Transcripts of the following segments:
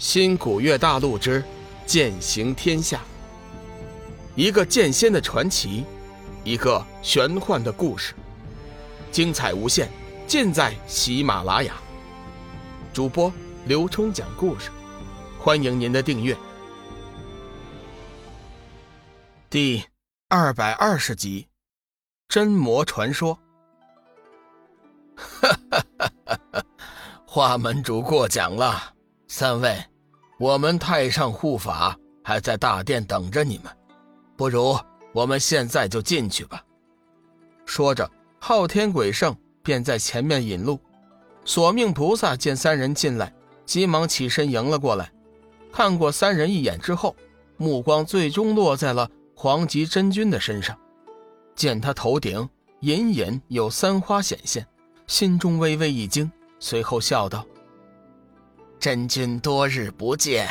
新古月大陆之剑行天下，一个剑仙的传奇，一个玄幻的故事，精彩无限，尽在喜马拉雅。主播刘冲讲故事，欢迎您的订阅。第二百二十集，真魔传说。哈哈哈哈哈！花门主过奖了，三位。我们太上护法还在大殿等着你们，不如我们现在就进去吧。说着，昊天鬼圣便在前面引路。索命菩萨见三人进来，急忙起身迎了过来，看过三人一眼之后，目光最终落在了黄极真君的身上。见他头顶隐隐有三花显现，心中微微一惊，随后笑道。真君多日不见，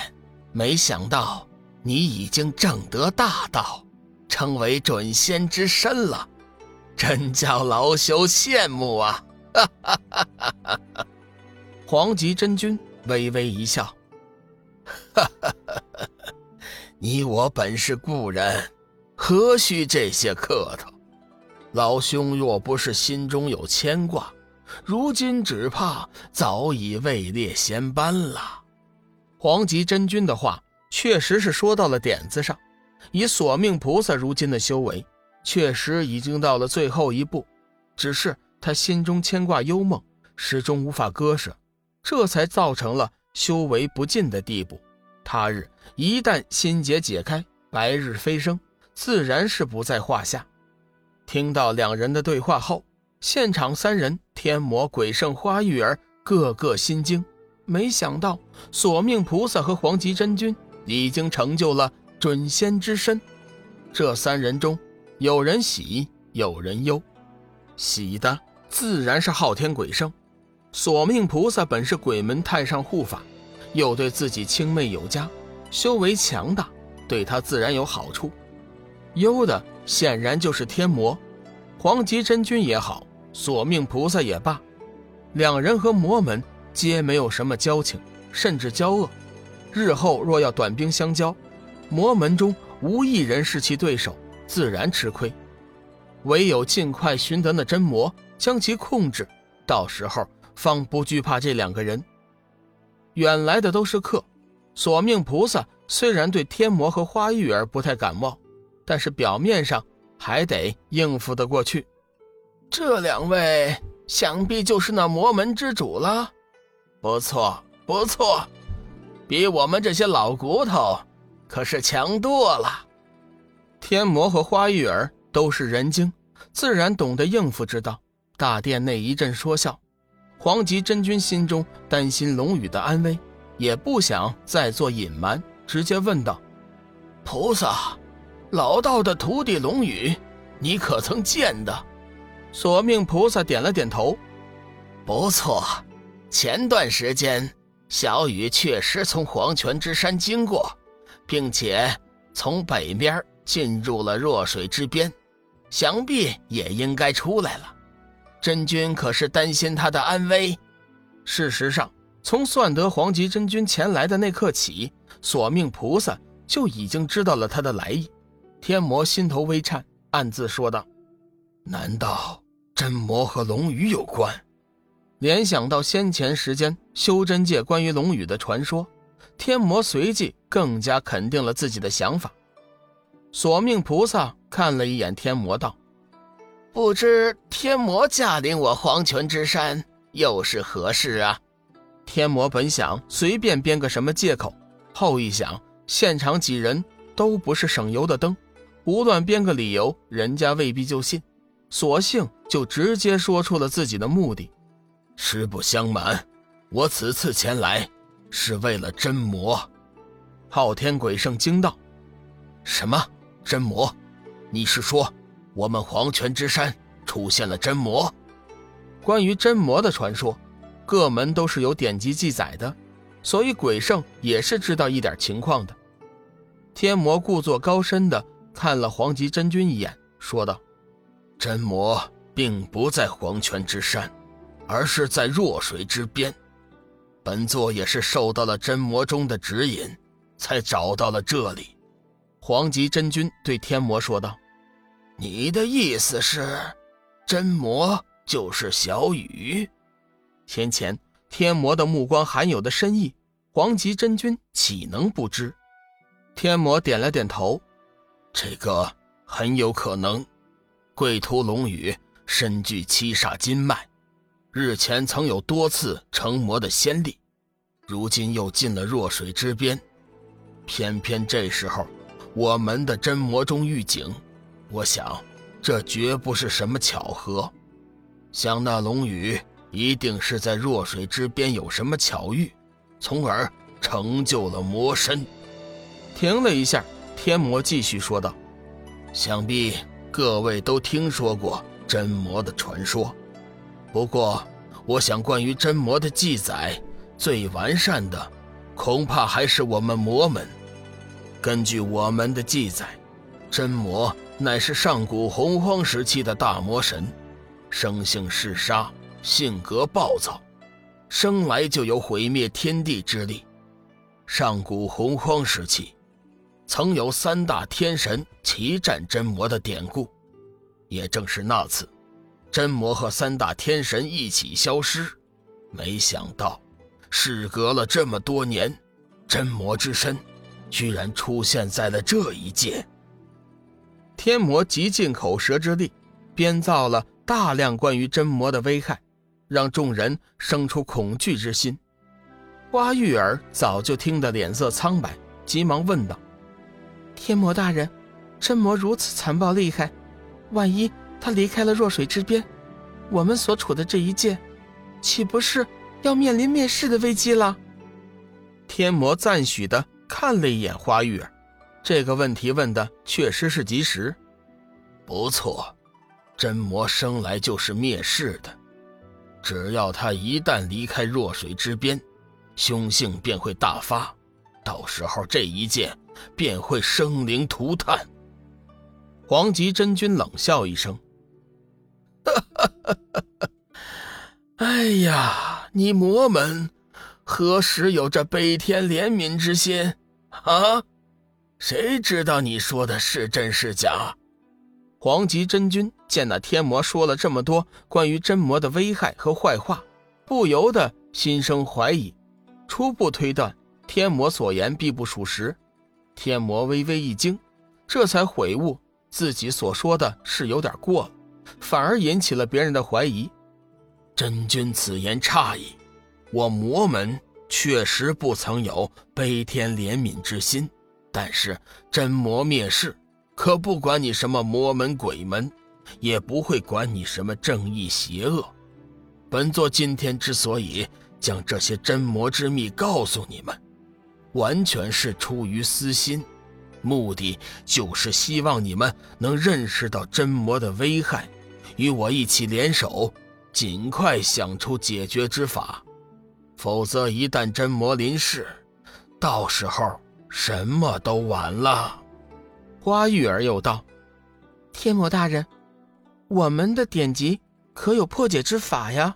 没想到你已经证得大道，成为准仙之身了，真叫老朽羡慕啊！哈哈哈哈哈！黄极真君微微一笑，哈哈哈哈哈！你我本是故人，何须这些客套？老兄若不是心中有牵挂。如今只怕早已位列仙班了。黄极真君的话确实是说到了点子上。以索命菩萨如今的修为，确实已经到了最后一步。只是他心中牵挂幽梦，始终无法割舍，这才造成了修为不进的地步。他日一旦心结解开，白日飞升，自然是不在话下。听到两人的对话后。现场三人，天魔、鬼圣、花玉儿，个个心惊。没想到索命菩萨和黄极真君已经成就了准仙之身。这三人中，有人喜，有人忧。喜的自然是昊天鬼圣。索命菩萨本是鬼门太上护法，又对自己青媚有加，修为强大，对他自然有好处。忧的显然就是天魔，黄极真君也好。索命菩萨也罢，两人和魔门皆没有什么交情，甚至交恶。日后若要短兵相交，魔门中无一人是其对手，自然吃亏。唯有尽快寻得那真魔，将其控制，到时候方不惧怕这两个人。远来的都是客，索命菩萨虽然对天魔和花玉儿不太感冒，但是表面上还得应付得过去。这两位想必就是那魔门之主了，不错不错，比我们这些老骨头可是强多了。天魔和花玉儿都是人精，自然懂得应付之道。大殿内一阵说笑，黄极真君心中担心龙宇的安危，也不想再做隐瞒，直接问道：“菩萨，老道的徒弟龙宇，你可曾见的？”索命菩萨点了点头，不错。前段时间，小雨确实从黄泉之山经过，并且从北边进入了弱水之边，想必也应该出来了。真君可是担心他的安危？事实上，从算得黄极真君前来的那刻起，索命菩萨就已经知道了他的来意。天魔心头微颤，暗自说道。难道真魔和龙宇有关？联想到先前时间修真界关于龙宇的传说，天魔随即更加肯定了自己的想法。索命菩萨看了一眼天魔，道：“不知天魔驾临我黄泉之山，又是何事啊？”天魔本想随便编个什么借口，后一想，现场几人都不是省油的灯，胡乱编个理由，人家未必就信。索性就直接说出了自己的目的。实不相瞒，我此次前来是为了真魔。昊天鬼圣惊道：“什么真魔？你是说我们黄泉之山出现了真魔？”关于真魔的传说，各门都是有典籍记载的，所以鬼圣也是知道一点情况的。天魔故作高深的看了黄极真君一眼，说道。真魔并不在黄泉之山，而是在弱水之边。本座也是受到了真魔中的指引，才找到了这里。黄极真君对天魔说道：“你的意思是，真魔就是小雨？”先前天魔的目光含有的深意，黄极真君岂能不知？天魔点了点头：“这个很有可能。贵图龙宇身具七煞金脉。”日前曾有多次成魔的先例，如今又进了弱水之边，偏偏这时候我们的真魔中遇警，我想这绝不是什么巧合，想那龙宇一定是在弱水之边有什么巧遇，从而成就了魔身。停了一下，天魔继续说道：“想必各位都听说过真魔的传说。”不过，我想关于真魔的记载最完善的，恐怕还是我们魔门。根据我们的记载，真魔乃是上古洪荒时期的大魔神，生性嗜杀，性格暴躁，生来就有毁灭天地之力。上古洪荒时期，曾有三大天神齐战真魔的典故，也正是那次。真魔和三大天神一起消失，没想到，事隔了这么多年，真魔之身居然出现在了这一界。天魔极尽口舌之力，编造了大量关于真魔的危害，让众人生出恐惧之心。花玉儿早就听得脸色苍白，急忙问道：“天魔大人，真魔如此残暴厉害，万一……”他离开了弱水之边，我们所处的这一界，岂不是要面临灭世的危机了？天魔赞许的看了一眼花玉儿，这个问题问的确实是及时。不错，真魔生来就是灭世的，只要他一旦离开弱水之边，凶性便会大发，到时候这一剑便会生灵涂炭。黄极真君冷笑一声。哈哈哈哈哈！哎呀，你魔门何时有这悲天怜悯之心啊？谁知道你说的是真是假？黄极真君见那天魔说了这么多关于真魔的危害和坏话，不由得心生怀疑，初步推断天魔所言必不属实。天魔微微一惊，这才悔悟自己所说的是有点过了。反而引起了别人的怀疑，真君此言差矣。我魔门确实不曾有悲天怜悯之心，但是真魔灭世，可不管你什么魔门鬼门，也不会管你什么正义邪恶。本座今天之所以将这些真魔之秘告诉你们，完全是出于私心，目的就是希望你们能认识到真魔的危害。与我一起联手，尽快想出解决之法，否则一旦真魔临世，到时候什么都晚了。花玉儿又道：“天魔大人，我们的典籍可有破解之法呀？”